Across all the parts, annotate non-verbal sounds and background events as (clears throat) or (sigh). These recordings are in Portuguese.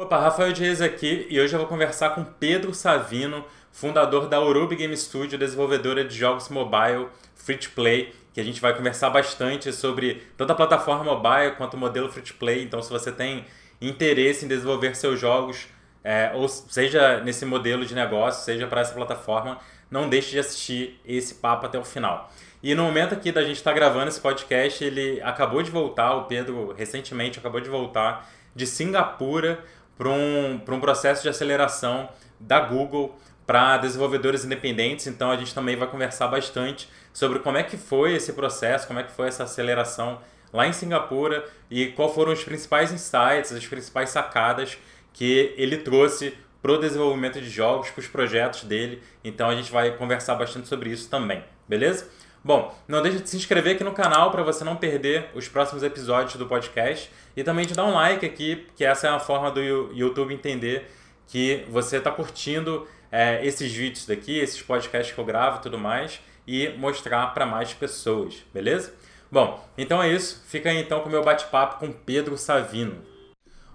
Opa, Rafael Dias aqui e hoje eu vou conversar com Pedro Savino, fundador da Urubi Game Studio, desenvolvedora de jogos mobile free to play, que a gente vai conversar bastante sobre tanto a plataforma mobile quanto o modelo free to play. Então, se você tem interesse em desenvolver seus jogos, é, ou seja nesse modelo de negócio, seja para essa plataforma, não deixe de assistir esse papo até o final. E no momento aqui da gente estar tá gravando esse podcast, ele acabou de voltar, o Pedro recentemente acabou de voltar de Singapura para um, um processo de aceleração da Google para desenvolvedores independentes. Então a gente também vai conversar bastante sobre como é que foi esse processo, como é que foi essa aceleração lá em Singapura e qual foram os principais insights, as principais sacadas que ele trouxe para o desenvolvimento de jogos, para os projetos dele. Então a gente vai conversar bastante sobre isso também, beleza? Bom, não deixe de se inscrever aqui no canal para você não perder os próximos episódios do podcast e também de dar um like aqui, que essa é uma forma do YouTube entender que você está curtindo é, esses vídeos daqui, esses podcasts que eu gravo e tudo mais e mostrar para mais pessoas, beleza? Bom, então é isso. Fica aí então com o meu bate-papo com Pedro Savino.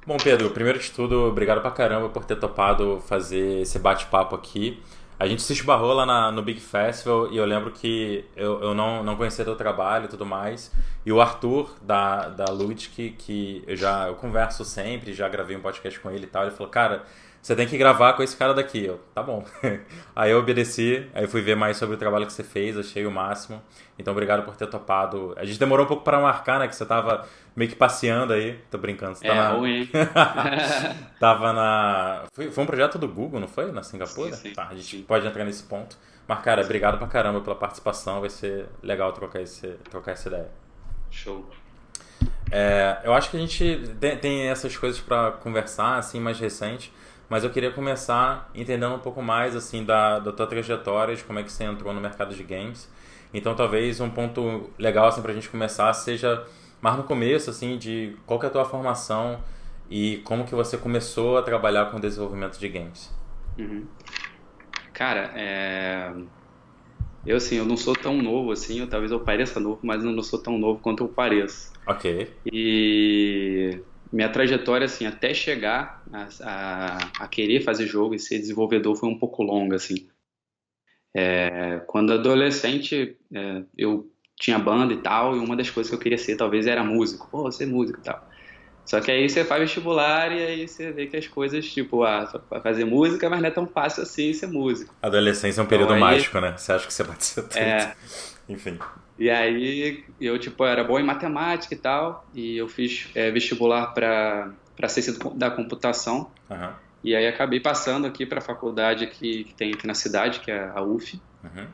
Bom, Pedro, primeiro de tudo, obrigado pra caramba por ter topado fazer esse bate-papo aqui. A gente se esbarrou lá na, no Big Festival e eu lembro que eu, eu não, não conhecia teu trabalho e tudo mais. E o Arthur, da, da Ludic, que eu já eu converso sempre, já gravei um podcast com ele e tal, ele falou, cara, você tem que gravar com esse cara daqui. Eu, tá bom. (laughs) aí eu obedeci, aí fui ver mais sobre o trabalho que você fez, achei o máximo. Então obrigado por ter topado. A gente demorou um pouco para marcar, né? Que você tava meio que passeando aí. Tô brincando. Você é, tá na... ruim. (laughs) tava na. Foi, foi um projeto do Google, não foi? Na Singapura? Sim, sim. Tá, a gente sim. pode entrar nesse ponto. Mas, cara, obrigado pra caramba pela participação. Vai ser legal trocar, esse, trocar essa ideia. Show. É, eu acho que a gente tem, tem essas coisas para conversar, assim, mais recente mas eu queria começar entendendo um pouco mais assim da, da tua trajetória, de como é que você entrou no mercado de games. Então talvez um ponto legal assim, para a gente começar seja mais no começo assim de qual que é a tua formação e como que você começou a trabalhar com o desenvolvimento de games. Uhum. Cara, é... eu assim, eu não sou tão novo assim, eu, talvez eu pareça novo, mas eu não sou tão novo quanto eu pareço. Ok. E minha trajetória, assim, até chegar a, a, a, querer fazer jogo e ser desenvolvedor foi um pouco longa, assim. É, quando adolescente, é, eu tinha banda e tal, e uma das coisas que eu queria ser talvez era músico. Pô, ser músico e tal. Só que aí você faz vestibular e aí você vê que as coisas, tipo, ah, fazer música, mas não é tão fácil assim ser músico. Adolescência é um período então, aí, mágico, né? Você acha que você pode ser tudo. É, Enfim. E aí eu, tipo, era bom em matemática e tal, e eu fiz é, vestibular para ciência da computação. Uhum. E aí acabei passando aqui para a faculdade aqui, que tem aqui na cidade, que é a UF. Uhum.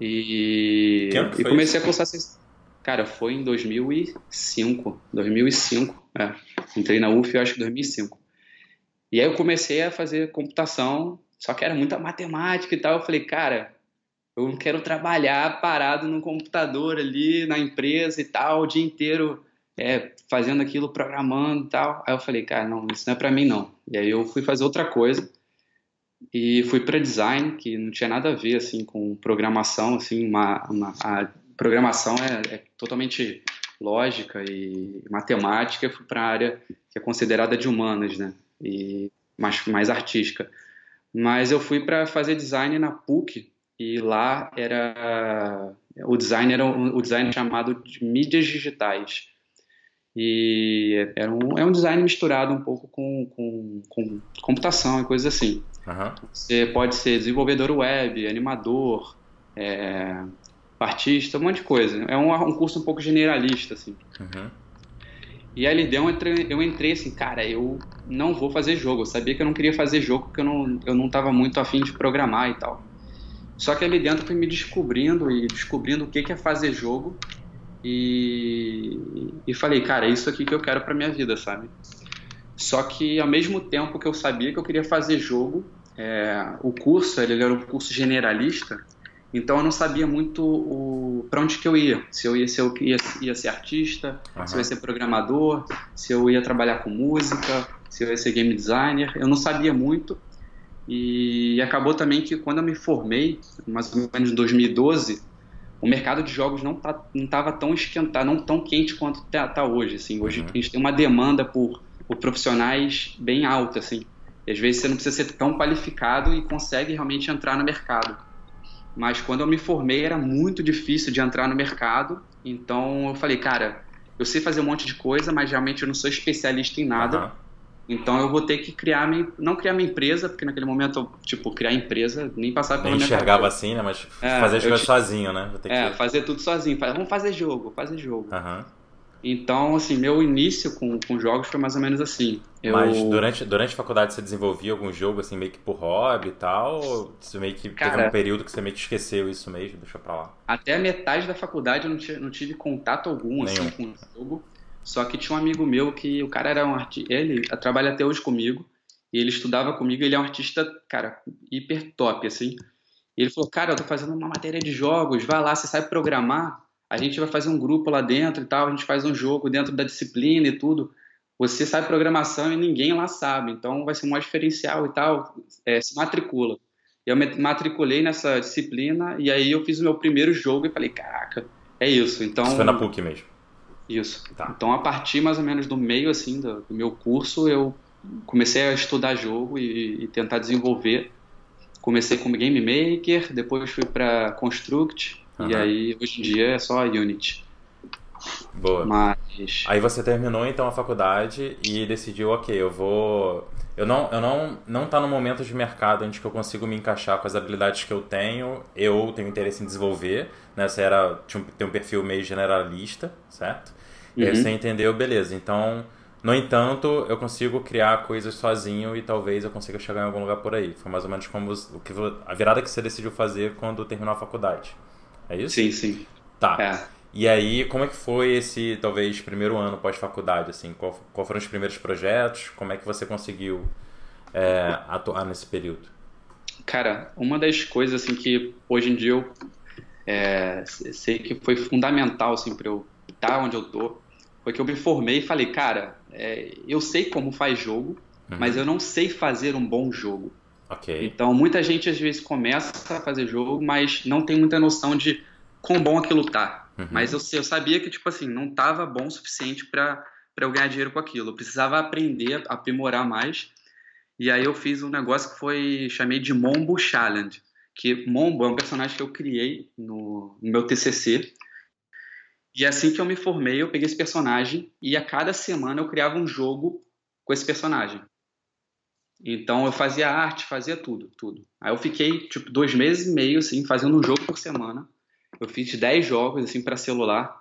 E, que e comecei isso? a cursar ciência. Cara, foi em 2005. 2005, é. Entrei na UF, eu acho que 2005. E aí eu comecei a fazer computação, só que era muita matemática e tal. Eu falei, cara, eu não quero trabalhar parado no computador ali na empresa e tal, o dia inteiro é, fazendo aquilo, programando e tal. Aí eu falei, cara, não, isso não é para mim não. E aí eu fui fazer outra coisa e fui para design, que não tinha nada a ver assim com programação, assim, uma, uma a programação é, é, totalmente lógica e matemática. Eu fui para a área que é considerada de humanas, né? E mais, mais artística. Mas eu fui para fazer design na PUC, e lá era o design era o design chamado de mídias digitais e era um, é um design misturado um pouco com, com, com computação e coisas assim. Uhum. Você pode ser desenvolvedor web, animador, é, artista, um monte de coisa. É um, um curso um pouco generalista, assim. Uhum. E ali eu entrei, eu entrei assim, cara, eu não vou fazer jogo. Eu sabia que eu não queria fazer jogo porque eu não, eu não tava muito afim de programar e tal. Só que ali dentro fui me descobrindo e descobrindo o que é fazer jogo e, e falei, cara, é isso aqui que eu quero para minha vida, sabe? Só que ao mesmo tempo que eu sabia que eu queria fazer jogo, é, o curso ele era um curso generalista, então eu não sabia muito para onde que eu ia. Se eu ia, se eu ia, ia ser artista, uhum. se eu ia ser programador, se eu ia trabalhar com música, se eu ia ser game designer. Eu não sabia muito. E acabou também que quando eu me formei, mais ou menos em 2012, o mercado de jogos não tá, estava tão esquentado, não tão quente quanto está tá hoje. Assim, hoje uhum. a gente tem uma demanda por por profissionais bem altos, assim. E às vezes você não precisa ser tão qualificado e consegue realmente entrar no mercado. Mas quando eu me formei era muito difícil de entrar no mercado, então eu falei, cara, eu sei fazer um monte de coisa, mas realmente eu não sou especialista em nada. Uhum. Então eu vou ter que criar minha, não criar minha empresa, porque naquele momento, tipo, criar empresa, nem passar pela nem enxergava assim, né? Mas é, fazer as coisas sozinho, né? é, que... fazer tudo sozinho. Vamos fazer jogo, fazer jogo. Uhum. Então, assim, meu início com, com jogos foi mais ou menos assim. Eu... Mas durante, durante a faculdade você desenvolvia algum jogo, assim, meio que por hobby e tal? Ou você meio que Cara, teve um período que você meio que esqueceu isso mesmo, deixa pra lá? Até a metade da faculdade eu não, tive, não tive contato algum, assim, Nenhum. assim, com o jogo. Só que tinha um amigo meu que o cara era um artista, ele trabalha até hoje comigo, e ele estudava comigo, ele é um artista, cara, hiper top, assim. E ele falou, cara, eu tô fazendo uma matéria de jogos, vai lá, você sabe programar? A gente vai fazer um grupo lá dentro e tal, a gente faz um jogo dentro da disciplina e tudo. Você sabe programação e ninguém lá sabe, então vai ser um diferencial e tal, é, se matricula. Eu me matriculei nessa disciplina e aí eu fiz o meu primeiro jogo e falei, caraca, é isso. Então, isso foi na PUC mesmo? Isso. Tá. Então, a partir mais ou menos do meio assim do, do meu curso, eu comecei a estudar jogo e, e, tentar desenvolver. Comecei como Game Maker, depois fui para Construct uhum. e aí hoje em dia é só Unity. Boa. Mas... Aí você terminou então a faculdade e decidiu, ok, eu vou eu não, eu não, não tá no momento de mercado onde que eu consigo me encaixar com as habilidades que eu tenho. Eu tenho interesse em desenvolver, né? Você era, tinha um, tem um perfil meio generalista, certo? Uhum. E aí você entendeu, beleza. Então, no entanto, eu consigo criar coisas sozinho e talvez eu consiga chegar em algum lugar por aí. Foi mais ou menos como o que a virada que você decidiu fazer quando terminou a faculdade. É isso? Sim, sim. Tá. É. E aí, como é que foi esse, talvez, primeiro ano pós-faculdade? Assim, qual, qual, foram os primeiros projetos? Como é que você conseguiu é, atuar nesse período? Cara, uma das coisas assim que hoje em dia eu é, sei que foi fundamental assim, para eu estar onde eu tô foi que eu me formei e falei, cara, é, eu sei como faz jogo, uhum. mas eu não sei fazer um bom jogo. Okay. Então, muita gente às vezes começa a fazer jogo, mas não tem muita noção de quão bom aquilo tá. Uhum. Mas eu, eu sabia que, tipo assim, não tava bom o suficiente para eu ganhar dinheiro com aquilo. Eu precisava aprender, aprimorar mais. E aí eu fiz um negócio que foi, chamei de Mombo Challenge. Que Mombo é um personagem que eu criei no, no meu TCC. E assim que eu me formei, eu peguei esse personagem e a cada semana eu criava um jogo com esse personagem. Então eu fazia arte, fazia tudo, tudo. Aí eu fiquei tipo dois meses e meio assim fazendo um jogo por semana. Eu fiz 10 jogos assim para celular.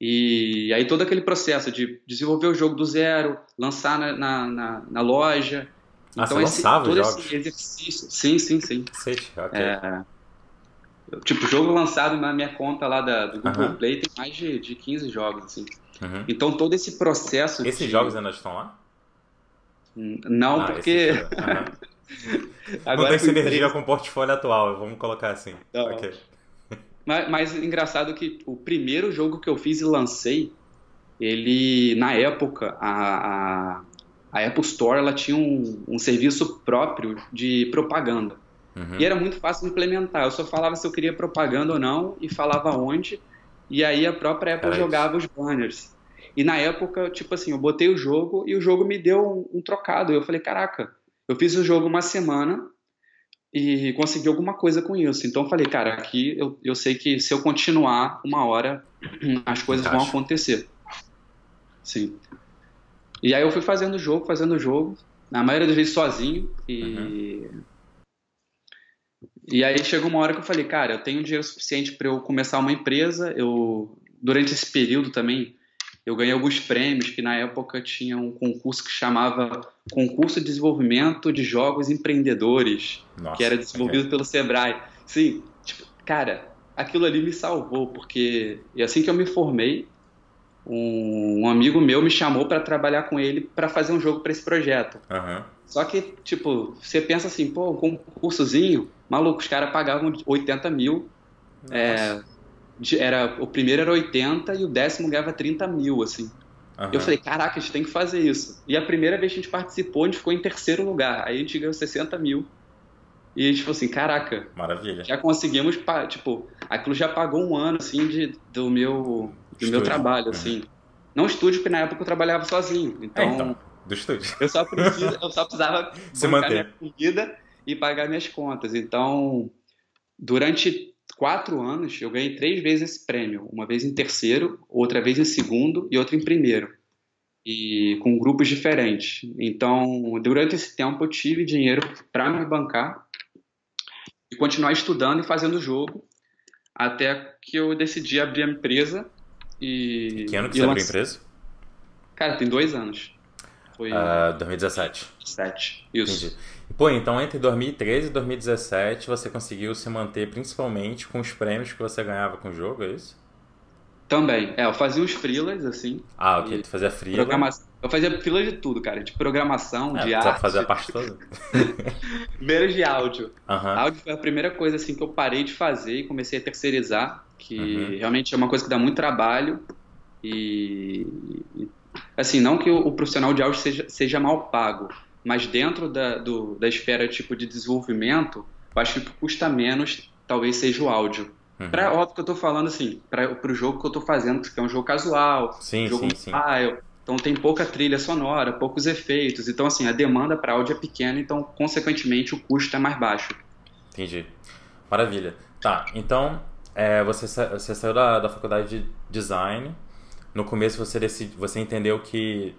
E aí todo aquele processo de desenvolver o jogo do zero, lançar na, na, na, na loja. Ah, então, você esse, lançava todo jogos? esse exercício. Sim, sim, sim. Cacete, ok. É, tipo, jogo lançado na minha conta lá da, do Google uhum. Play tem mais de, de 15 jogos, assim. Uhum. Então todo esse processo. Esses de... jogos ainda estão lá? Não, ah, porque. Uhum. (laughs) Não tem sinergia com o portfólio atual, vamos colocar assim. Não. Okay. Mas, mas engraçado que o primeiro jogo que eu fiz e lancei, ele, na época, a, a, a Apple Store ela tinha um, um serviço próprio de propaganda. Uhum. E era muito fácil de implementar. Eu só falava se eu queria propaganda ou não e falava onde. E aí a própria Apple jogava os banners. E na época, tipo assim, eu botei o jogo e o jogo me deu um, um trocado. Eu falei, caraca, eu fiz o jogo uma semana e consegui alguma coisa com isso. Então eu falei, cara, aqui eu, eu sei que se eu continuar, uma hora (clears throat) as coisas vão acontecer. Sim. E aí eu fui fazendo o jogo, fazendo o jogo, na maioria das vezes sozinho. E. Uhum. E aí chegou uma hora que eu falei, cara, eu tenho dinheiro suficiente para eu começar uma empresa. Eu durante esse período também eu ganhei alguns prêmios que na época tinha um concurso que chamava Concurso de Desenvolvimento de Jogos Empreendedores, Nossa, que era desenvolvido pelo Sebrae. Sim, tipo, cara, aquilo ali me salvou, porque e assim que eu me formei, um, um amigo meu me chamou para trabalhar com ele para fazer um jogo para esse projeto. Uhum. Só que, tipo, você pensa assim, pô, um concursozinho, maluco, os caras pagavam 80 mil. É, era, o primeiro era 80 e o décimo ganhava 30 mil, assim. Uhum. Eu falei, caraca, a gente tem que fazer isso. E a primeira vez que a gente participou, a gente ficou em terceiro lugar. Aí a gente ganhou 60 mil. E a gente falou assim, caraca. Maravilha. Já conseguimos, tipo, aquilo já pagou um ano, assim, de, do meu, do meu trabalho, uhum. assim. Não estúdio, porque na época eu trabalhava sozinho. Então, é, então. do estúdio. Eu só, (laughs) preciso, eu só precisava se manter minha comida e pagar minhas contas. Então, durante quatro anos, eu ganhei três vezes esse prêmio. Uma vez em terceiro, outra vez em segundo e outra em primeiro. E com grupos diferentes. Então, durante esse tempo, eu tive dinheiro para me bancar e continuar estudando e fazendo o jogo até que eu decidi abrir a empresa e... Que ano que você abriu a empresa? Cara, tem dois anos. Foi... Uh, 2017. 2017, isso. Entendi. Pô, então entre 2013 e 2017 você conseguiu se manter principalmente com os prêmios que você ganhava com o jogo, é isso? Também. É, eu fazia os freelas, assim. Ah, ok. Tu fazia freela. Programação. Eu fazia freela de tudo, cara. De programação, é, de arte. fazer a parte toda. (laughs) Primeiro de áudio. Uhum. Áudio foi a primeira coisa, assim, que eu parei de fazer e comecei a terceirizar. Que uhum. realmente é uma coisa que dá muito trabalho. E... Assim, não que o, o profissional de áudio seja, seja mal pago. Mas dentro da, do, da esfera, tipo, de desenvolvimento, eu acho que custa menos, talvez, seja o áudio. Uhum. Pra, óbvio que eu tô falando assim, para o jogo que eu tô fazendo, que é um jogo casual, sim, um jogo sim, sim. Mobile, então tem pouca trilha sonora, poucos efeitos. Então, assim, a demanda para áudio é pequena, então, consequentemente, o custo é mais baixo. Entendi. Maravilha. Tá, então, é, você, você saiu da, da faculdade de design. No começo você, decidi, você entendeu que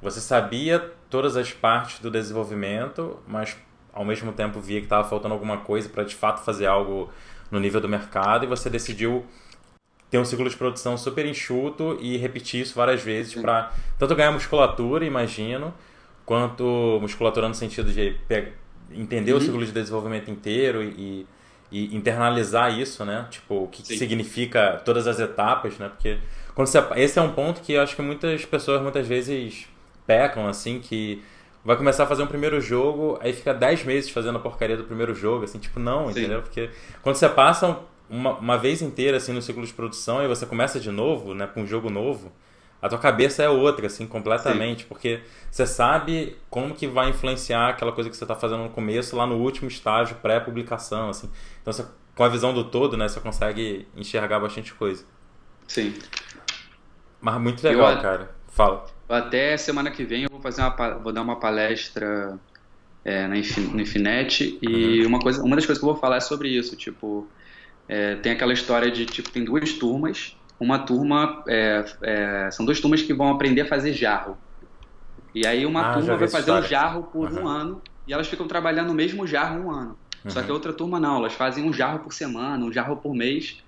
você sabia todas as partes do desenvolvimento, mas ao mesmo tempo via que estava faltando alguma coisa para de fato fazer algo no nível do mercado e você decidiu ter um ciclo de produção super enxuto e repetir isso várias vezes para tanto ganhar musculatura, imagino, quanto musculatura no sentido de entender uhum. o ciclo de desenvolvimento inteiro e, e, internalizar isso, né? Tipo, o que, que, significa todas as etapas, né? Porque quando você, esse é um ponto que eu acho que muitas pessoas muitas vezes pecam, assim, que vai começar a fazer um primeiro jogo, aí fica 10 meses fazendo a porcaria do primeiro jogo, assim, tipo, não, Sim. entendeu? Porque quando você passa uma, uma vez inteira, assim, no ciclo de produção e você começa de novo, né, com um jogo novo, a tua cabeça é outra, assim, completamente, Sim. porque você sabe como que vai influenciar aquela coisa que você está fazendo no começo, lá no último estágio, pré-publicação, assim. Então, você, com a visão do todo, né, você consegue enxergar bastante coisa. Sim. Mas muito legal, eu, cara. Fala. Até semana que vem eu vou fazer uma, vou dar uma palestra é, na Infinet e uhum. uma coisa, uma das coisas que eu vou falar é sobre isso, tipo, é, tem aquela história de tipo tem duas turmas, uma turma é, é são duas turmas que vão aprender a fazer jarro e aí uma ah, turma vai fazer um jarro por uhum. um ano e elas ficam trabalhando no mesmo jarro um ano. Uhum. Só que a outra turma não, elas fazem um jarro por semana, um jarro por mês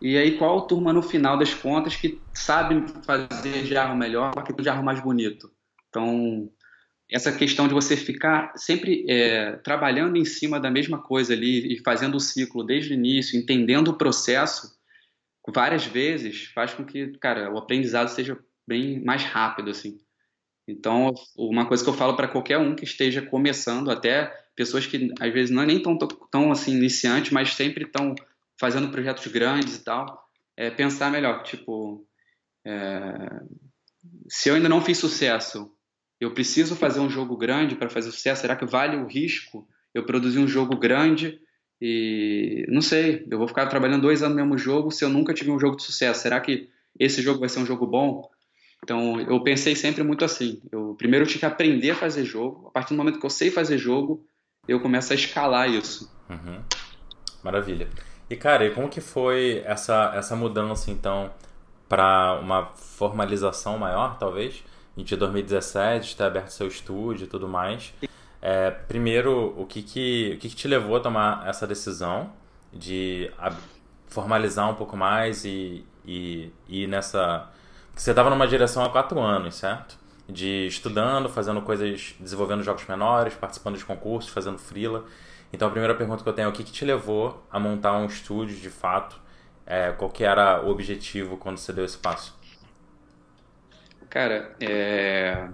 e aí, qual turma no final das contas que sabe fazer jarro melhor, que tem jarro mais bonito? Então, essa questão de você ficar sempre é, trabalhando em cima da mesma coisa ali e fazendo o ciclo desde o início, entendendo o processo várias vezes, faz com que, cara, o aprendizado seja bem mais rápido, assim. Então, uma coisa que eu falo para qualquer um que esteja começando, até pessoas que às vezes não é nem tão, tão assim iniciantes, mas sempre estão fazendo projetos grandes e tal, é pensar melhor, tipo, é, se eu ainda não fiz sucesso, eu preciso fazer um jogo grande para fazer sucesso, será que vale o risco eu produzir um jogo grande e não sei, eu vou ficar trabalhando dois anos no mesmo jogo se eu nunca tive um jogo de sucesso, será que esse jogo vai ser um jogo bom? Então eu pensei sempre muito assim, eu primeiro eu tinha que aprender a fazer jogo, a partir do momento que eu sei fazer jogo, eu começo a escalar isso. Uhum. Maravilha. E cara, e como que foi essa, essa mudança então para uma formalização maior, talvez, em 2017, ter aberto seu estúdio e tudo mais? É, primeiro, o que que, o que que te levou a tomar essa decisão de formalizar um pouco mais e, e, e nessa... Você estava numa direção há quatro anos, certo? De estudando, fazendo coisas, desenvolvendo jogos menores, participando de concursos, fazendo freela. Então a primeira pergunta que eu tenho é o que, que te levou a montar um estúdio de fato? É, qual que era o objetivo quando você deu esse passo? Cara, é...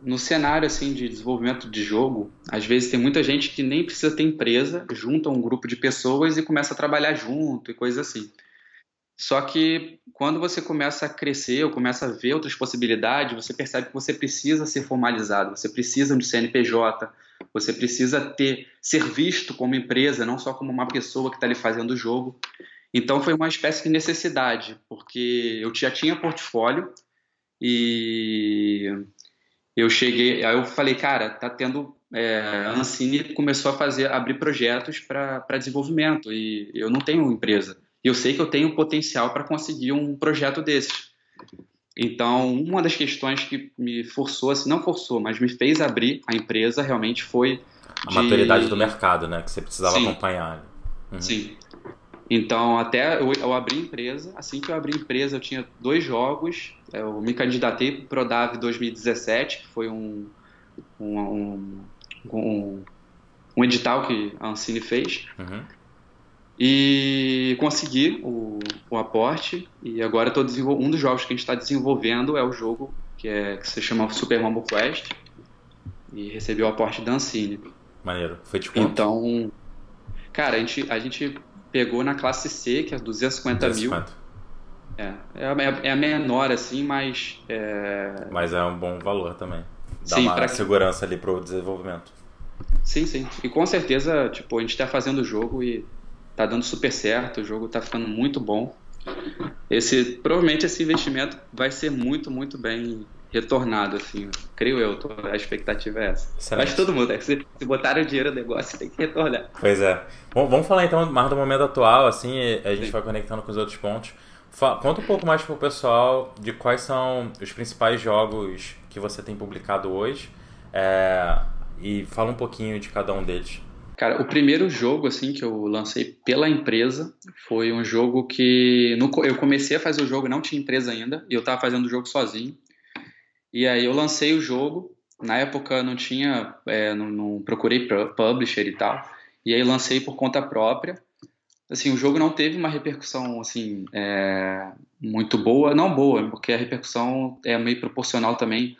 no cenário assim de desenvolvimento de jogo, às vezes tem muita gente que nem precisa ter empresa, junta um grupo de pessoas e começa a trabalhar junto e coisas assim. Só que quando você começa a crescer ou começa a ver outras possibilidades, você percebe que você precisa ser formalizado, você precisa de CNPJ, você precisa ter ser visto como empresa, não só como uma pessoa que está ali fazendo o jogo. Então foi uma espécie de necessidade, porque eu já tinha portfólio e eu cheguei, aí eu falei, cara, tá tendo é, a Ancine começou a fazer abrir projetos para desenvolvimento e eu não tenho empresa. E eu sei que eu tenho potencial para conseguir um projeto desses. Então, uma das questões que me forçou, assim, não forçou, mas me fez abrir a empresa realmente foi a de... maturidade do mercado, né, que você precisava Sim. acompanhar. Uhum. Sim. Então, até eu, eu, abri empresa, assim que eu abri empresa, eu tinha dois jogos. Eu me candidatei para o Prodave 2017, que foi um, um, um, um, um edital que a Ancine fez. Uhum. E consegui o, o aporte. E agora desenvolvendo. Um dos jogos que a gente está desenvolvendo é o jogo que, é, que se chama Super Mambo Quest. E recebi o aporte da Ancine. Maneiro. Foi de quanto? Então, cara, a gente, a gente pegou na classe C, que é 250, 250. mil. É, é, é a menor, assim, mas. É... Mas é um bom valor também. Dá sim, uma segurança ali para o desenvolvimento. Sim, sim. E com certeza, tipo, a gente está fazendo o jogo e tá dando super certo, o jogo tá ficando muito bom. Esse, provavelmente esse investimento vai ser muito, muito bem retornado, assim, creio eu, a expectativa é essa. Excelente. Mas todo mundo, é, se, se botaram dinheiro no negócio, tem que retornar. Pois é. Bom, vamos falar então mais do momento atual, assim, a gente Sim. vai conectando com os outros pontos. Conta um pouco mais pro pessoal de quais são os principais jogos que você tem publicado hoje é, e fala um pouquinho de cada um deles. Cara, o primeiro jogo assim que eu lancei pela empresa foi um jogo que no, eu comecei a fazer o jogo, não tinha empresa ainda, e eu estava fazendo o jogo sozinho. E aí eu lancei o jogo. Na época não tinha, é, não, não, procurei publisher e tal. E aí lancei por conta própria. Assim, o jogo não teve uma repercussão assim é, muito boa, não boa, porque a repercussão é meio proporcional também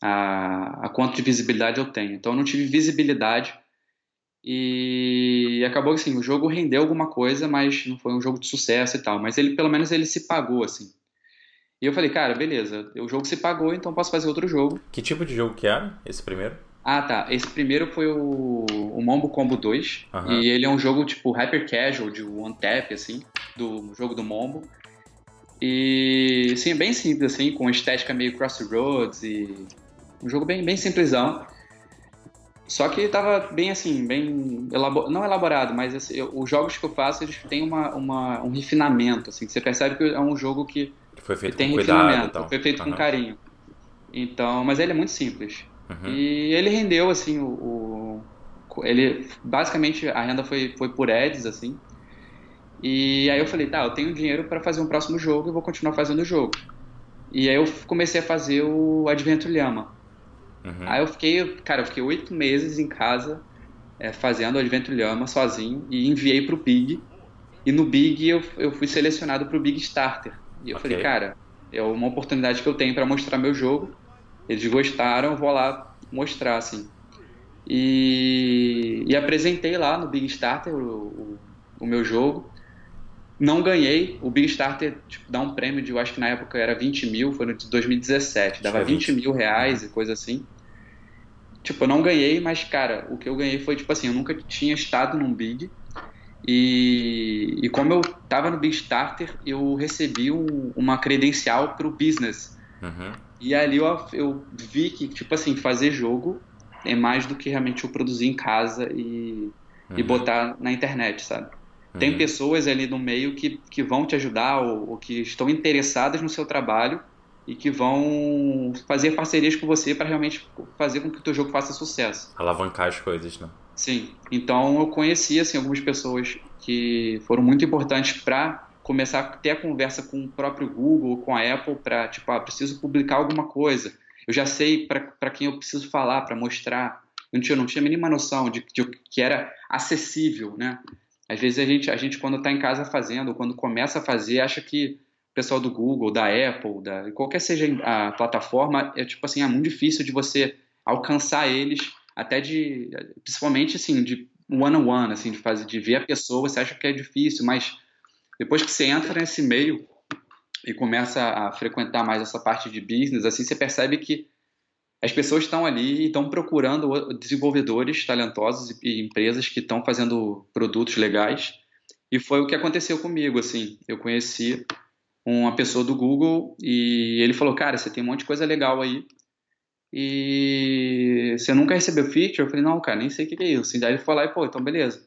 a, a quanto de visibilidade eu tenho. Então eu não tive visibilidade e acabou assim, o jogo rendeu alguma coisa, mas não foi um jogo de sucesso e tal. Mas ele, pelo menos, ele se pagou assim. E eu falei, cara, beleza, o jogo se pagou, então posso fazer outro jogo. Que tipo de jogo que era esse primeiro? Ah, tá. Esse primeiro foi o, o Mombo Combo 2. Uhum. E ele é um jogo tipo hyper casual, de one tap, assim, do jogo do Mombo. E, sim, é bem simples, assim, com estética meio crossroads e um jogo bem, bem simplesão. Só que tava bem assim, bem elabor... não elaborado, mas assim, eu, os jogos que eu faço eles têm uma, uma, um refinamento, assim, você percebe que é um jogo que foi feito com cuidado, foi feito uhum. com carinho. Então, mas ele é muito simples. Uhum. E ele rendeu assim o, o, ele basicamente a renda foi foi por ads assim. E aí eu falei, tá, eu tenho dinheiro para fazer um próximo jogo e vou continuar fazendo o jogo. E aí eu comecei a fazer o Adventure Llama. Uhum. Aí eu fiquei, cara, eu fiquei oito meses em casa é, fazendo o Adventure Llama sozinho e enviei pro Big. E no Big eu, eu fui selecionado pro Big Starter. E eu okay. falei, cara, é uma oportunidade que eu tenho para mostrar meu jogo. Eles gostaram, eu vou lá mostrar, assim. E, e apresentei lá no Big Starter o, o, o, meu jogo. Não ganhei. O Big Starter tipo, dá um prêmio de, eu acho que na época era 20 mil, foi no de 2017. Dava 20 mil reais e coisa assim. Tipo, eu não ganhei, mas, cara, o que eu ganhei foi, tipo assim, eu nunca tinha estado num Big. E, e como eu estava no Big Starter, eu recebi um, uma credencial para o business. Uhum. E ali eu, eu vi que, tipo assim, fazer jogo é mais do que realmente eu produzir em casa e, uhum. e botar na internet, sabe? Uhum. Tem pessoas ali no meio que, que vão te ajudar ou, ou, que estão interessadas no seu trabalho e que vão fazer parcerias com você para realmente fazer com que o teu jogo faça sucesso. Alavancar as coisas, né? Sim. Então eu conheci assim algumas pessoas que foram muito importantes para começar a ter a conversa com o próprio Google, com a Apple para tipo, ah, preciso publicar alguma coisa. Eu já sei para quem eu preciso falar para mostrar. Eu não tinha, não tinha a mínima noção de, de que era acessível, né? Às vezes a gente, a gente quando está em casa fazendo, quando começa a fazer, acha que o pessoal do Google, da Apple, da qualquer seja a plataforma, é tipo assim, é muito difícil de você alcançar eles até de, principalmente assim, de one on one, assim, de fazer, de ver a pessoa, você acha que é difícil, mas depois que você entra nesse meio e começa a frequentar mais essa parte de business, assim, você percebe que as pessoas estão ali e estão procurando desenvolvedores talentosos e empresas que estão fazendo produtos legais. E foi o que aconteceu comigo, assim. Eu conheci uma pessoa do Google e ele falou, cara, você tem um monte de coisa legal aí e você nunca recebeu feature? Eu falei, não, cara, nem sei o que é isso. E daí ele foi lá e, pô, então beleza.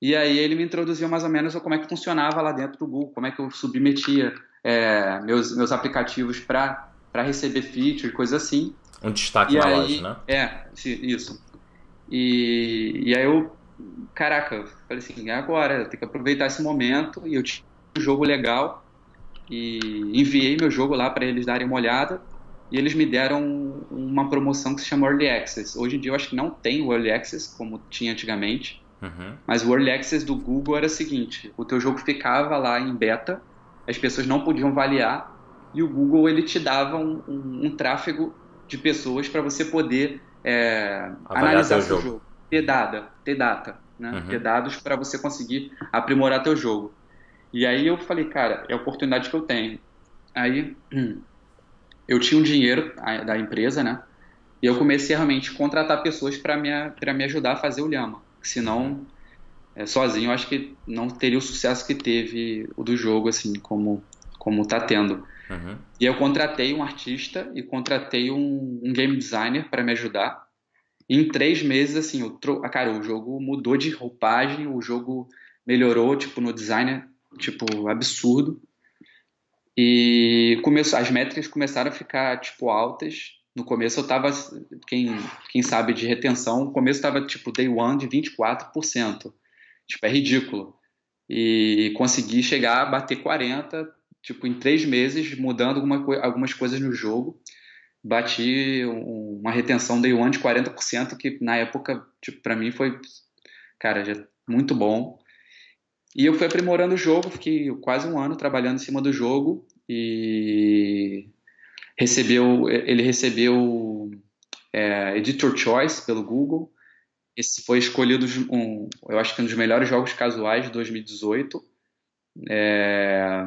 E aí ele me introduziu mais ou menos como é que funcionava lá dentro do Google, como é que eu submetia é, meus, meus aplicativos para receber feature, coisa assim. Um destaque e na aí, loja, né? É, isso. E, e aí eu, caraca, falei assim, é agora, tenho que aproveitar esse momento e eu tinha um jogo legal e enviei meu jogo lá para eles darem uma olhada e eles me deram uma promoção que se chama Early Access. Hoje em dia eu acho que não tem o Early Access como tinha antigamente, uhum. mas o Early Access do Google era o seguinte: o teu jogo ficava lá em beta, as pessoas não podiam avaliar e o Google ele te dava um, um, um tráfego de pessoas para você poder é, analisar seu jogo. jogo, ter data, ter data, né? Uhum. ter dados para você conseguir aprimorar teu jogo. E aí eu falei, cara, é a oportunidade que eu tenho. Aí hum, (clears throat) eu tinha um dinheiro da empresa, né? E eu comecei realmente a contratar pessoas para me, me ajudar a fazer o Lhama. Senão, é, sozinho, eu acho que não teria o sucesso que teve o do jogo, assim, como, como tá tendo. Uhum. E eu contratei um artista e contratei um, um game designer para me ajudar. E em três meses, assim, eu tro... cara, o jogo mudou de roupagem, o jogo melhorou, tipo, no design, tipo, absurdo. E as métricas começaram a ficar, tipo, altas. No começo eu tava, quem, quem sabe de retenção, no começo tava, tipo, day one de 24%. Tipo, é ridículo. E consegui chegar a bater 40%, tipo, em três meses, mudando alguma, algumas coisas no jogo. Bati uma retenção day one de 40%, que na época, tipo, pra mim foi, cara, já muito bom. E eu fui aprimorando o jogo, fiquei quase um ano trabalhando em cima do jogo e recebeu, ele recebeu é, Editor Choice pelo Google. Esse foi escolhido, um, eu acho que um dos melhores jogos casuais de 2018. É,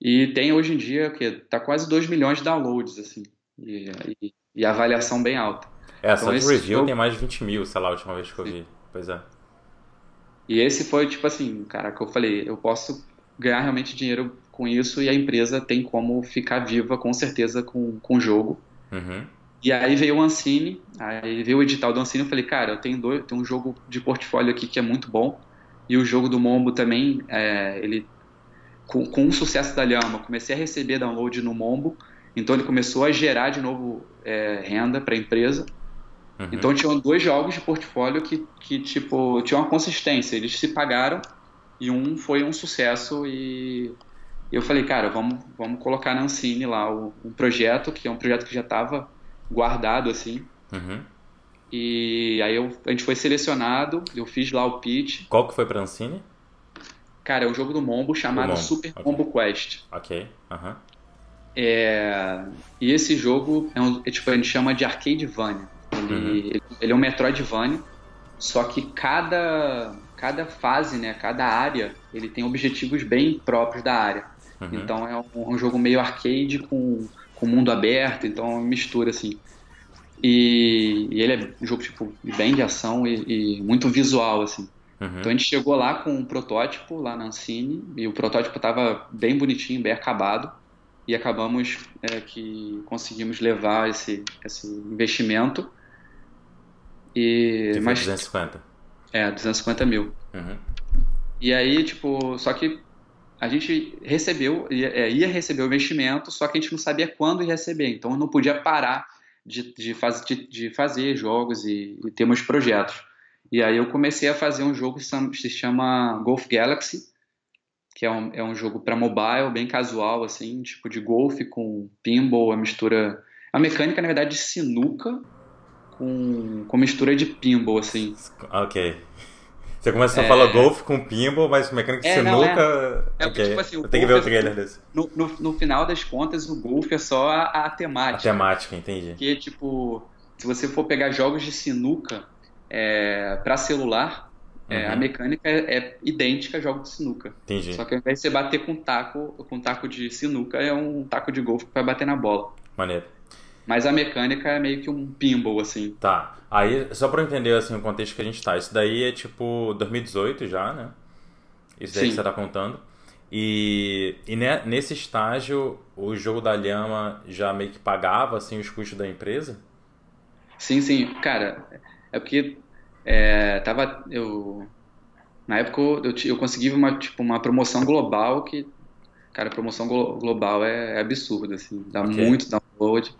e tem hoje em dia que tá quase 2 milhões de downloads assim e, e, e avaliação bem alta. É, então, só de review jogo... tem mais de 20 mil, sei lá, a última vez que eu vi. Pois é. E esse foi tipo assim, cara, que eu falei, eu posso ganhar realmente dinheiro com isso e a empresa tem como ficar viva com certeza com, com o jogo. Uhum. E aí veio o Ancine, aí veio o edital do Ancine, eu falei, cara, eu tenho, dois, tenho um jogo de portfólio aqui que é muito bom, e o jogo do Mombo também, é, ele com, com o sucesso da Lhama, comecei a receber download no Mombo, então ele começou a gerar de novo é, renda para a empresa. Uhum. Então tinham dois jogos de portfólio que, que tipo tinham uma consistência, eles se pagaram e um foi um sucesso e eu falei, cara, vamos, vamos colocar na Ancine lá o, um projeto, que é um projeto que já estava guardado assim. Uhum. E aí eu, a gente foi selecionado, eu fiz lá o pitch. Qual que foi para Ancine? Cara, é um jogo do Mombo chamado Mombo. Super okay. Combo Quest. Ok. Uhum. É... E esse jogo é, um, é tipo, a gente chama de Arcadevania. Ele, uhum. ele, ele é um Metroidvania, só que cada, cada fase, né, cada área, ele tem objetivos bem próprios da área. Uhum. Então é um, um, jogo meio arcade com, com mundo aberto, então é uma mistura assim. E, e ele é um jogo tipo, bem de ação e, e muito visual, assim. Uhum. Então a gente chegou lá com um protótipo lá na Ancine e o protótipo estava bem bonitinho, bem acabado e acabamos é, que conseguimos levar esse, esse investimento e que mais 250 é 250 mil. Uhum. e aí tipo só que a gente recebeu ia, é, ia, receber o investimento só que a gente não sabia quando ia receber. Então não podia parar de, de, faz, de, de fazer jogos e, e ter meus projetos. E aí eu comecei a fazer um jogo que se chama Golf Galaxy, que é um, é um jogo para mobile, bem casual, assim, tipo de golfe com pinball, a mistura... A mecânica, na verdade, de sinuca com, com mistura de pinball, assim. Ok. Você começou é... a falar golfe com pinball, mas mecânica de é, sinuca... Não, é. é okay. tipo assim, Eu tenho que ver o trailer desse. No, no, no, final das contas, o golfe é só a, a temática. A temática, entendi. Que, tipo, se você for pegar jogos de sinuca é, para celular, é, uhum. a mecânica é, é, idêntica a jogo de sinuca. Entendi. Só que ao invés de você bater com taco, com taco de sinuca, é um taco de golfe que vai bater na bola. Maneiro. Mas a mecânica é meio que um pinball, assim. Tá. Aí, só pra eu entender assim, o contexto que a gente tá, isso daí é tipo 2018 já, né? Isso daí Sim. que você tá contando. E, e nesse estágio, o jogo da Lhama já meio que pagava assim, os custos da empresa? Sim, sim. Cara, é porque é, tava, eu, na época eu, eu consegui uma, tipo, uma promoção global que, cara, promoção global é, é absurda, assim, dá okay. muito download.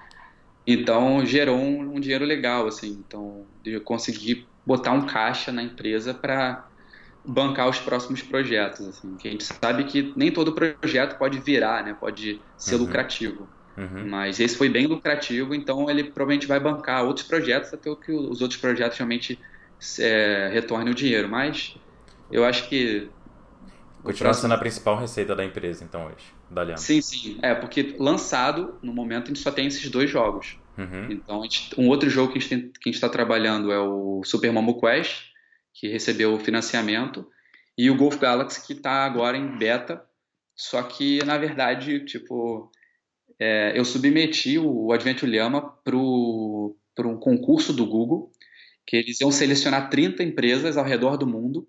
Então gerou um, um, dinheiro legal, assim. Então eu consegui botar um caixa na empresa para bancar os próximos projetos, assim. Que a gente sabe que nem todo projeto pode virar, né? Pode ser uhum. lucrativo. Uhum. Mas esse foi bem lucrativo, então ele provavelmente vai bancar outros projetos até que os outros projetos realmente é, retornem o dinheiro. Mas eu acho que Continua sendo a principal receita da empresa, então, hoje, da Lhama. Sim, sim. É, porque lançado, no momento, a gente só tem esses dois jogos. Uhum. Então, gente, um outro jogo que a gente está trabalhando é o Super Momo Quest, que recebeu financiamento, e o Golf Galaxy, que está agora em beta. Só que, na verdade, tipo, é, eu submeti o Adventure Llama para um concurso do Google, que eles iam selecionar 30 empresas ao redor do mundo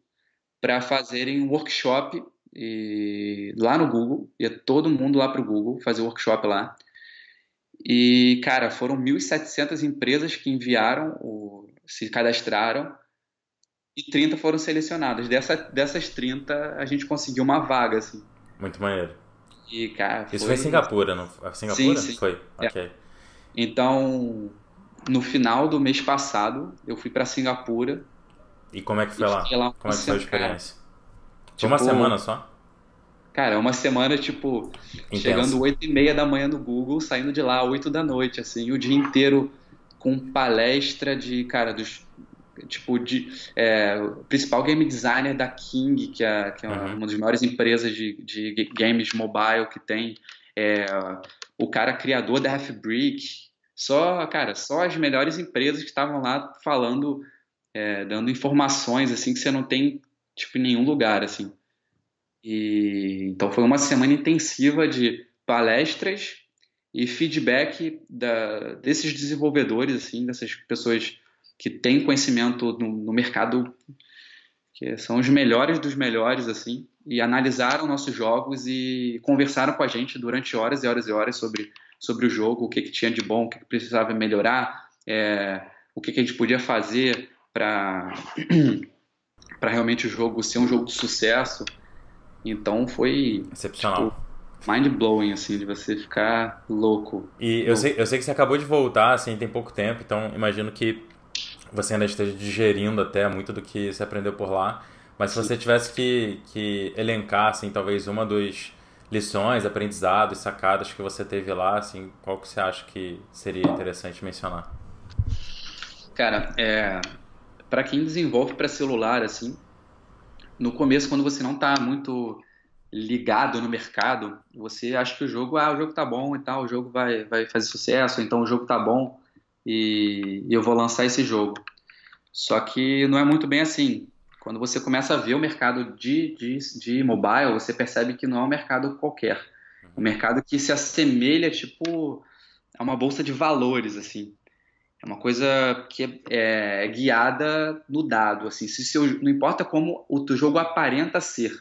para fazerem um workshop e, lá no Google, ia todo mundo lá para o Google fazer workshop lá. E, cara, foram 1.700 empresas que enviaram, o, se cadastraram, e 30 foram selecionadas. Dessa, dessas 30, a gente conseguiu uma vaga, assim. Muito maneiro. E, cara, Isso foi em Singapura, não Singapura? Sim, sim. Foi, é. ok. Então, no final do mês passado, eu fui para Singapura e como é que foi lá? lá como é que foi a experiência? Cara, foi uma tipo, semana só? Cara, uma semana, tipo, Intenso. chegando 8 e meia da manhã no Google, saindo de lá 8 da noite, assim, o dia inteiro com palestra de, cara, dos tipo de é, o principal game designer da King, que é, que é uhum. uma das maiores empresas de, de games mobile que tem, é, o cara criador da Half-Brick, só, cara, só as melhores empresas que estavam lá falando é, dando informações assim que você não tem tipo em nenhum lugar assim. E então foi uma semana intensiva de palestras e feedback da, desses desenvolvedores assim, dessas pessoas que têm conhecimento no, no mercado que são os melhores dos melhores assim e analisaram nossos jogos e conversaram com a gente durante horas e horas e horas sobre sobre o jogo, o que, que tinha de bom, o que, que precisava melhorar, é, o que, que a gente podia fazer para (clears throat) para realmente o jogo ser um jogo de sucesso. Então foi excepcional. Tipo, mind blowing assim de você ficar louco. E eu sei, eu sei que você acabou de voltar assim tem pouco tempo, então imagino que você ainda esteja digerindo até muito do que você aprendeu por lá. Mas se você tivesse que, que elencar, assim, talvez uma das lições, aprendizados, sacadas que você teve lá, assim, qual que você acha que seria interessante mencionar? Cara, é, para quem desenvolve para celular, assim, no começo, quando você não está muito ligado no mercado, você acha que o jogo, ah, o jogo tá bom e tal, o jogo vai, vai fazer sucesso, então o jogo tá bom e, e eu vou lançar esse jogo. Só que não é muito bem assim. Quando você começa a ver o mercado de, de, de mobile, você percebe que não é um mercado qualquer. É um mercado que se assemelha, tipo, a uma bolsa de valores, assim. É uma coisa que é, é guiada no dado, assim. Se seu, não importa como o teu jogo aparenta ser,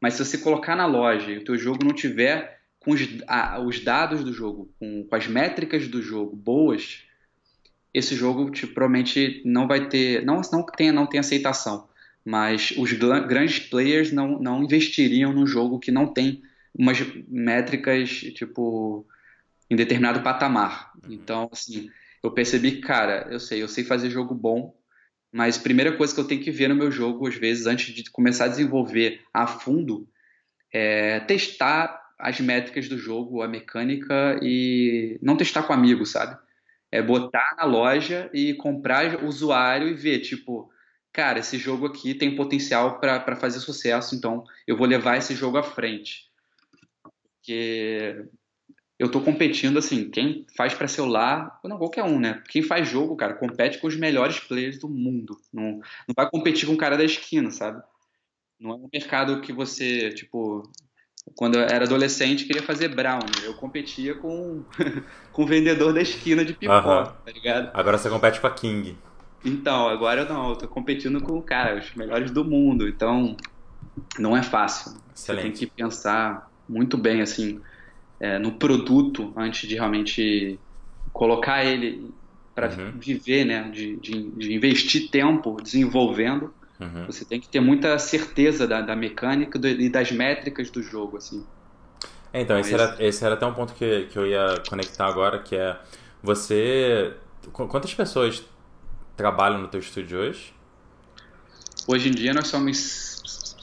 mas se você colocar na loja e o teu jogo não tiver com os, a, os dados do jogo, com, com, as métricas do jogo boas, esse jogo tipo, provavelmente não vai ter, não não tem, não tem aceitação. Mas os grandes players não, não investiriam num jogo que não tem umas métricas tipo em determinado patamar. Então, assim, eu percebi cara, eu sei, eu sei fazer jogo bom, mas primeira coisa que eu tenho que ver no meu jogo, às vezes, antes de começar a desenvolver a fundo, é testar as métricas do jogo, a mecânica e não testar com amigos, sabe? É botar na loja e comprar usuário e ver, tipo, cara, esse jogo aqui tem potencial para fazer sucesso, então eu vou levar esse jogo à frente. Porque eu estou competindo assim, quem faz para celular, não qualquer um, né? Quem faz jogo, cara, compete com os melhores players do mundo. Não, não vai competir com o cara da esquina, sabe? Não é um mercado que você, tipo, quando eu era adolescente, queria fazer brown. Eu competia com, (laughs) com o vendedor da esquina de pipoca, tá ligado? Agora você compete com a King. Então, agora eu não, eu tô competindo com, cara, os melhores do mundo. Então, não é fácil. Excelente. Você tem que pensar muito bem assim é, no produto antes de realmente colocar ele para uhum. viver, né? De, de, de, investir tempo desenvolvendo. Uhum. Você tem que ter muita certeza da, da mecânica e das métricas do jogo, assim. É, então, esse, era, esse era até um ponto que, que eu ia conectar agora, que é você... Quantas pessoas trabalham no teu estúdio hoje? Hoje em dia nós somos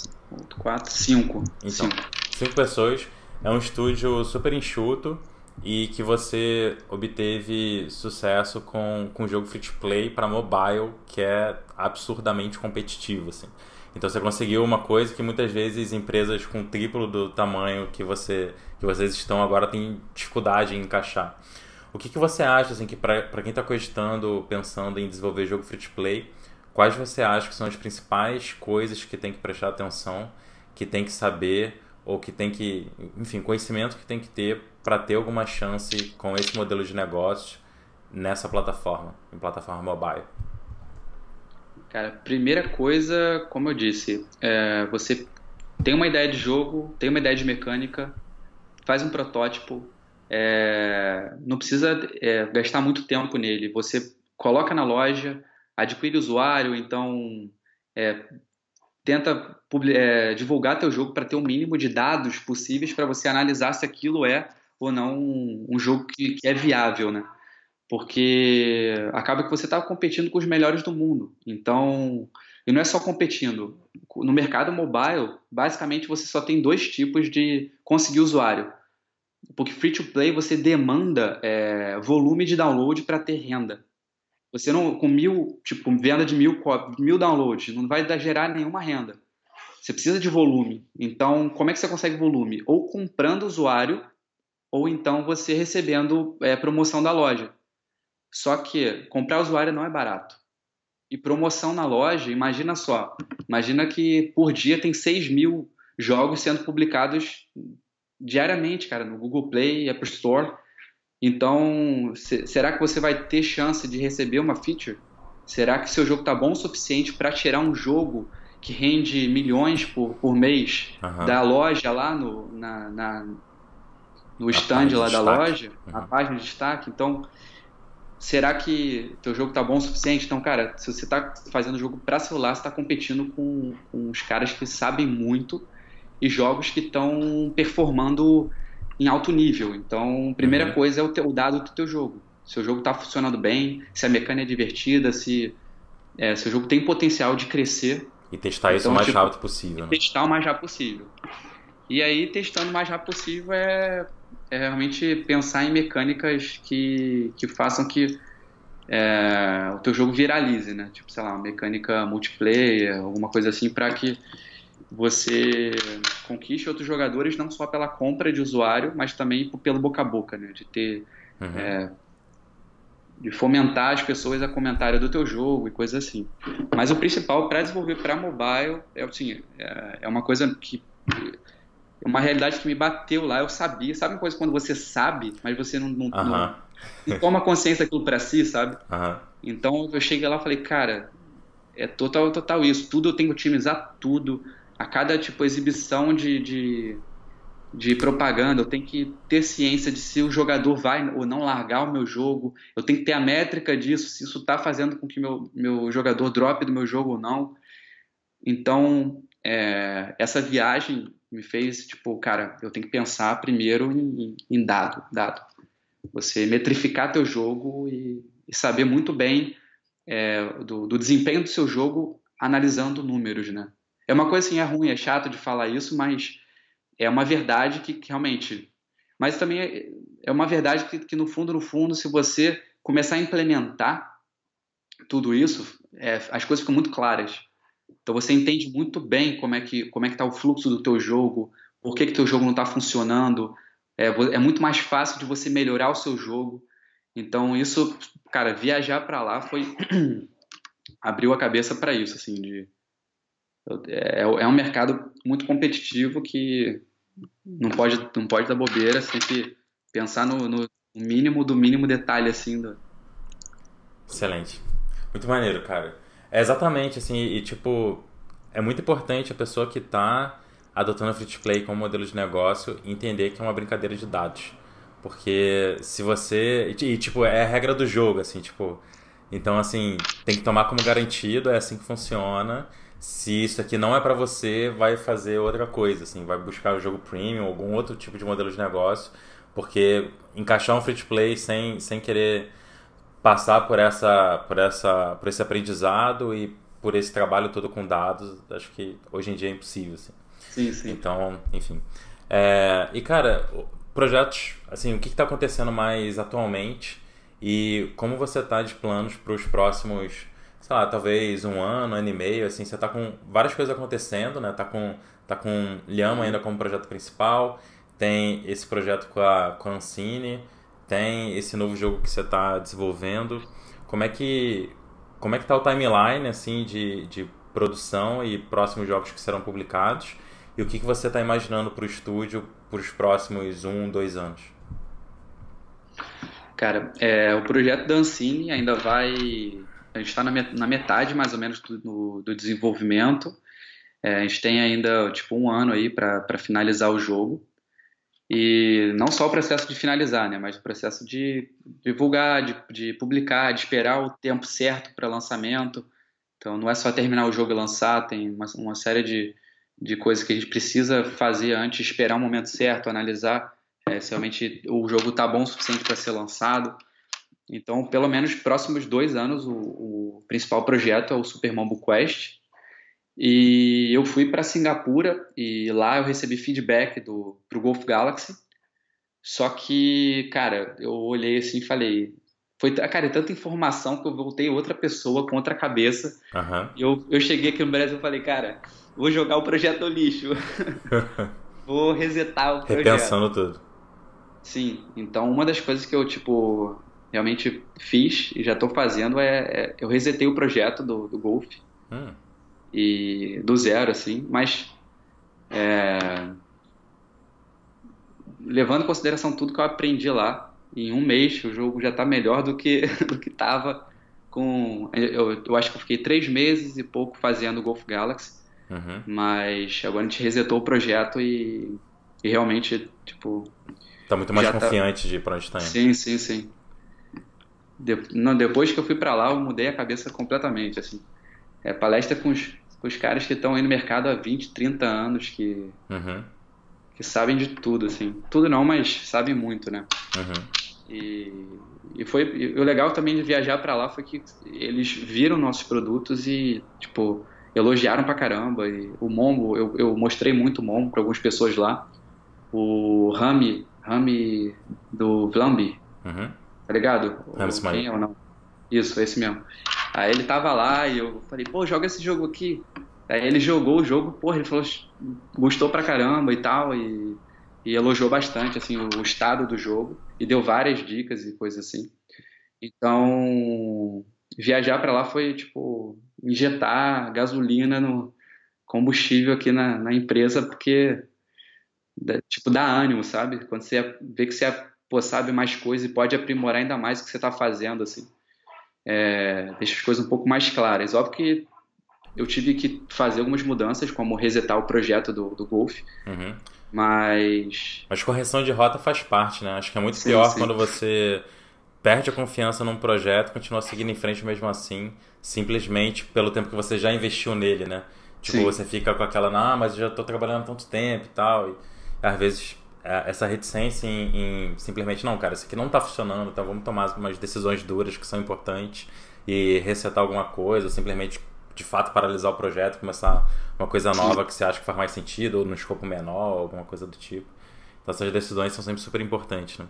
quatro, cinco. Então, cinco. cinco pessoas. É um estúdio super enxuto e que você obteve sucesso com, com o jogo free to play para mobile, que é absurdamente competitivo, assim. Então você conseguiu uma coisa que muitas vezes empresas com triplo do tamanho que você que vocês estão agora têm dificuldade em encaixar. O que, que você acha assim que para quem está cogitando, pensando em desenvolver jogo free to play, quais você acha que são as principais coisas que tem que prestar atenção, que tem que saber ou que tem que, enfim, conhecimento que tem que ter para ter alguma chance com esse modelo de negócio nessa plataforma, em plataforma mobile? Cara, primeira coisa, como eu disse, é, você tem uma ideia de jogo, tem uma ideia de mecânica, faz um protótipo, é, não precisa é, gastar muito tempo nele. Você coloca na loja, adquire usuário, então é, tenta é, divulgar teu jogo para ter o mínimo de dados possíveis para você analisar se aquilo é ou não um, jogo que, que, é viável, né? Porque acaba que você está competindo com os melhores do mundo. Então, e não é só competindo. No mercado mobile, basicamente você só tem dois tipos de conseguir usuário. Porque free to play você demanda é, volume de download para ter renda. Você não, com mil, tipo, venda de mil, mil downloads, não vai gerar nenhuma renda. Você precisa de volume. Então, como é que você consegue volume? Ou comprando usuário, ou então você recebendo é, promoção da loja. Só que comprar usuário não é barato. E promoção na loja, imagina só. Imagina que por dia tem 6 mil jogos sendo publicados diariamente, cara, no Google Play, Apple Store. Então, se, será que você vai ter chance de receber uma feature? Será que seu jogo está bom o suficiente para tirar um jogo que rende milhões por, por mês uhum. da loja lá no, na, na no stand lá da loja, uhum. a página de destaque? Então, será que teu jogo está bom o suficiente? Então, cara, se você está fazendo jogo para celular, você está competindo com, com os caras que sabem muito e jogos que estão performando em alto nível. Então, primeira uhum. coisa é o, teu, o dado do teu jogo. Se o jogo está funcionando bem, se a mecânica é divertida, se, é, se o jogo tem potencial de crescer. E testar então, isso o mais tipo, rápido possível. Né? Testar o mais rápido possível. E aí, testando o mais rápido possível, é, é realmente pensar em mecânicas que, que façam que é, o teu jogo viralize, né? Tipo, sei lá, uma mecânica multiplayer, alguma coisa assim, para que você conquiste outros jogadores não só pela compra de usuário, mas também pelo boca a boca, né? De ter uhum. é, de fomentar as pessoas a comentário do teu jogo e coisas assim. Mas o principal para desenvolver para mobile é assim, é, é uma coisa que é uma realidade que me bateu lá, eu sabia. Sabe uma coisa quando você sabe, mas você não, não, não, não toma consciência daquilo para si, sabe? Então eu cheguei lá e falei, cara, é total, total isso. Tudo eu tenho que otimizar tudo a cada tipo exibição de, de, de, propaganda, eu tenho que ter ciência de se o jogador vai ou não largar o meu jogo, eu tenho que ter a métrica disso, se isso está fazendo com que meu, meu jogador drope do meu jogo ou não. Então, é, essa viagem me fez, tipo, cara, eu tenho que pensar primeiro em, em dado, dado. Você metrificar teu jogo e, e saber muito bem é, do, do desempenho do seu jogo analisando números, né? É uma coisa assim, é ruim, é chato de falar isso, mas é uma verdade que, que realmente. Mas também é, é uma verdade que, que, no fundo, no fundo, se você começar a implementar tudo isso, é, as coisas ficam muito claras. Então você entende muito bem como é que como é que está o fluxo do teu jogo, por que que teu jogo não está funcionando. É, é muito mais fácil de você melhorar o seu jogo. Então isso, cara, viajar para lá foi (clears throat) abriu a cabeça para isso, assim, de é, é um mercado muito competitivo que não pode, não pode dar bobeira, sempre pensar no, no mínimo do mínimo detalhe, assim. Do... Excelente. Muito maneiro, cara. É exatamente, assim, e tipo, é muito importante a pessoa que está adotando a free to play como modelo de negócio entender que é uma brincadeira de dados. Porque se você. E, tipo, é a regra do jogo, assim, tipo. Então, assim, tem que tomar como garantido, é assim que funciona. Se isso aqui não é para você, vai fazer outra coisa, assim, vai buscar o jogo premium, algum outro tipo de modelo de negócio, porque encaixar um free to play sem, sem querer passar por essa por essa por esse aprendizado e por esse trabalho todo com dados, acho que hoje em dia é impossível, assim. Sim, sim. Então, enfim. É, e cara, projetos, assim, o que está acontecendo mais atualmente e como você está de planos para os próximos, sei lá, talvez um ano, ano e meio, assim, você está com várias coisas acontecendo, né? Tá com, tá com Lhama ainda como projeto principal, tem esse projeto com a, com a Ancine, tem esse novo jogo que você está desenvolvendo. Como é que como é que tá o timeline assim de, de produção e próximos jogos que serão publicados? E o que, que você está imaginando para o estúdio para os próximos um, dois anos? Cara, é, o projeto da Ancine ainda vai. A gente está na metade mais ou menos do, do desenvolvimento. É, a gente tem ainda tipo um ano aí para finalizar o jogo. E não só o processo de finalizar, né, mas o processo de divulgar, de, de publicar, de esperar o tempo certo para lançamento. Então não é só terminar o jogo e lançar, tem uma, uma série de, de coisas que a gente precisa fazer antes, esperar o momento certo, analisar é, se realmente o jogo está bom o suficiente para ser lançado. Então, pelo menos próximos dois anos, o, o, principal projeto é o Super Mambo Quest. E eu fui para Singapura e lá eu recebi feedback do pro Golf Galaxy. Só que, cara, eu olhei assim e falei, foi, cara, é tanta informação que eu voltei outra pessoa com outra cabeça. Uhum. E eu, eu cheguei aqui no Brasil e falei, cara, vou jogar o projeto no lixo. (laughs) vou resetar o projeto. Repensando tudo. Sim, então uma das coisas que eu, tipo, realmente fiz e já estou fazendo é, é, eu resetei o projeto do, do Golf. Hum. E do zero, assim, mas é, levando em consideração tudo que eu aprendi lá, em um mês o jogo já está melhor do que (laughs) do que estava com. Eu, eu acho que eu fiquei três meses e pouco fazendo o Golf Galaxy. Uhum. Mas agora a gente resetou o projeto e, e realmente, tipo. Tá muito mais tá confiante tá... de pra onde tá indo. Sim, sim, sim. De... Não, depois que eu fui para lá, eu mudei a cabeça completamente, assim. É palestra com os, com os caras que estão aí no mercado há 20, 30 anos, que, uhum. que sabem de tudo, assim. Tudo não, mas sabem muito, né? Uhum. E, e foi e o legal também de viajar para lá foi que eles viram nossos produtos e, tipo, elogiaram pra caramba. E o Mombo, eu, eu mostrei muito o Mombo para algumas pessoas lá. O Rami, Rami do Vlambi, uhum. Tá ligado? Quem é ou não? Isso, esse mesmo. Aí ele tava lá e eu falei, pô, joga esse jogo aqui. Aí ele jogou o jogo, pô, ele falou, gostou pra caramba e tal, e, e elogiou bastante, assim, o, o estado do jogo, e deu várias dicas e coisas assim. Então, viajar para lá foi, tipo, injetar gasolina no combustível aqui na, na empresa, porque, tipo, dá ânimo, sabe? Quando você vê que você pô, sabe mais coisas e pode aprimorar ainda mais o que você está fazendo, assim. É, deixa as coisas um pouco mais claras. Óbvio que eu tive que fazer algumas mudanças, como resetar o projeto do, do Golf, uhum. mas... Mas correção de rota faz parte, né? Acho que é muito sim, pior sim. quando você perde a confiança num projeto, continua seguindo em frente mesmo assim, simplesmente pelo tempo que você já investiu nele, né? Tipo, Sim. você fica com aquela, ah, mas eu já estou trabalhando há tanto tempo e tal. E às vezes essa reticência em, em, simplesmente, não, cara, isso aqui não está funcionando, então vamos tomar umas decisões duras que são importantes e resetar alguma coisa, ou simplesmente de fato paralisar o projeto, começar uma coisa nova que você acha que faz mais sentido, ou no escopo menor, alguma coisa do tipo. Então essas decisões são sempre super importantes, né?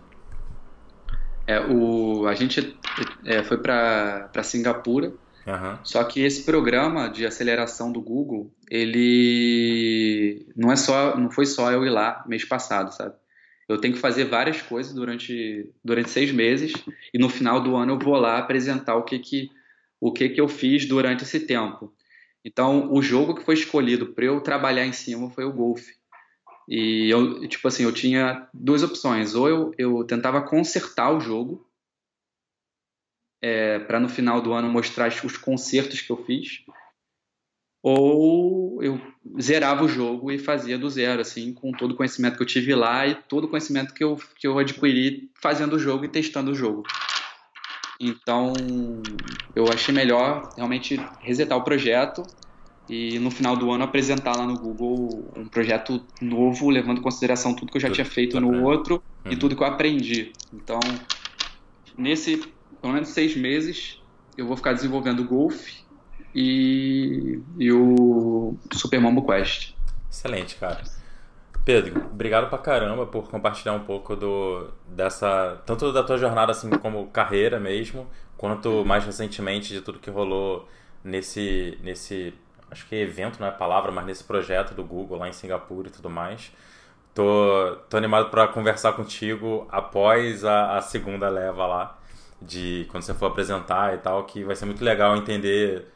É, o, a gente é, foi para Singapura, uhum. só que esse programa de aceleração do Google, ele não é só, não foi só eu ir lá mês passado, sabe? Eu tenho que fazer várias coisas durante, durante seis meses e no final do ano eu vou lá apresentar o que que, o que, que eu fiz durante esse tempo. Então, o jogo que foi escolhido para eu trabalhar em cima foi o Golf. E eu, tipo assim, eu tinha duas opções. Ou eu, eu tentava consertar o jogo, é, para no final do ano mostrar os consertos que eu fiz. ou eu zerava o jogo e fazia do zero, assim, com todo o conhecimento que eu tive lá e todo o conhecimento que eu, que eu adquiri fazendo o jogo e testando o jogo. Então, eu achei melhor realmente resetar o projeto e no final do ano apresentar lá no Google um projeto novo, levando em consideração tudo que eu já tinha feito no outro e uhum. tudo que eu aprendi. Então, nesse, pelo menos seis meses, eu vou ficar desenvolvendo o Golf e, e o Super Mambo Quest. Excelente, cara. Pedro, obrigado pra caramba por compartilhar um pouco do dessa tanto da tua jornada assim como carreira mesmo, quanto mais recentemente de tudo que rolou nesse nesse acho que evento não é a palavra, mas nesse projeto do Google lá em Singapura e tudo mais. Tô, tô animado para conversar contigo após a, a segunda leva lá, de quando você for apresentar e tal, que vai ser muito legal entender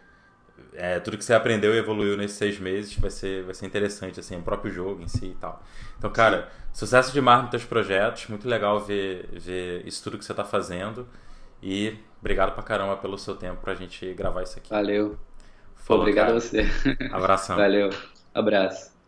é, tudo que você aprendeu e evoluiu nesses seis meses vai ser, vai ser interessante, assim, o próprio jogo em si e tal. Então, cara, sucesso demais nos teus projetos, muito legal ver, ver isso tudo que você está fazendo e obrigado pra caramba pelo seu tempo pra gente gravar isso aqui. Valeu. Falou, Obrigado cara. a você. Abração. Valeu. Abraço.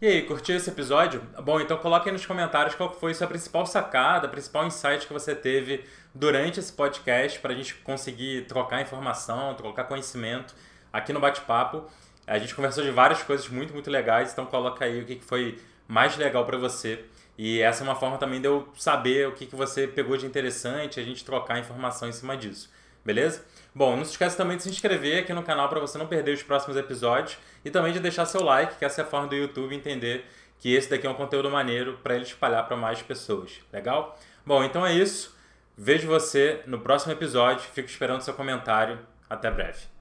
E aí, curtiu esse episódio? Bom, então coloque aí nos comentários qual foi sua principal sacada, principal insight que você teve durante esse podcast para a gente conseguir trocar informação, trocar conhecimento aqui no bate-papo. A gente conversou de várias coisas muito, muito legais, então coloca aí o que foi mais legal para você. E essa é uma forma também de eu saber o que você pegou de interessante, a gente trocar informação em cima disso. Beleza? Bom, não se esqueça também de se inscrever aqui no canal para você não perder os próximos episódios e também de deixar seu like, que essa é a forma do YouTube entender que esse daqui é um conteúdo maneiro para ele espalhar para mais pessoas. Legal? Bom, então é isso. Vejo você no próximo episódio. Fico esperando seu comentário. Até breve.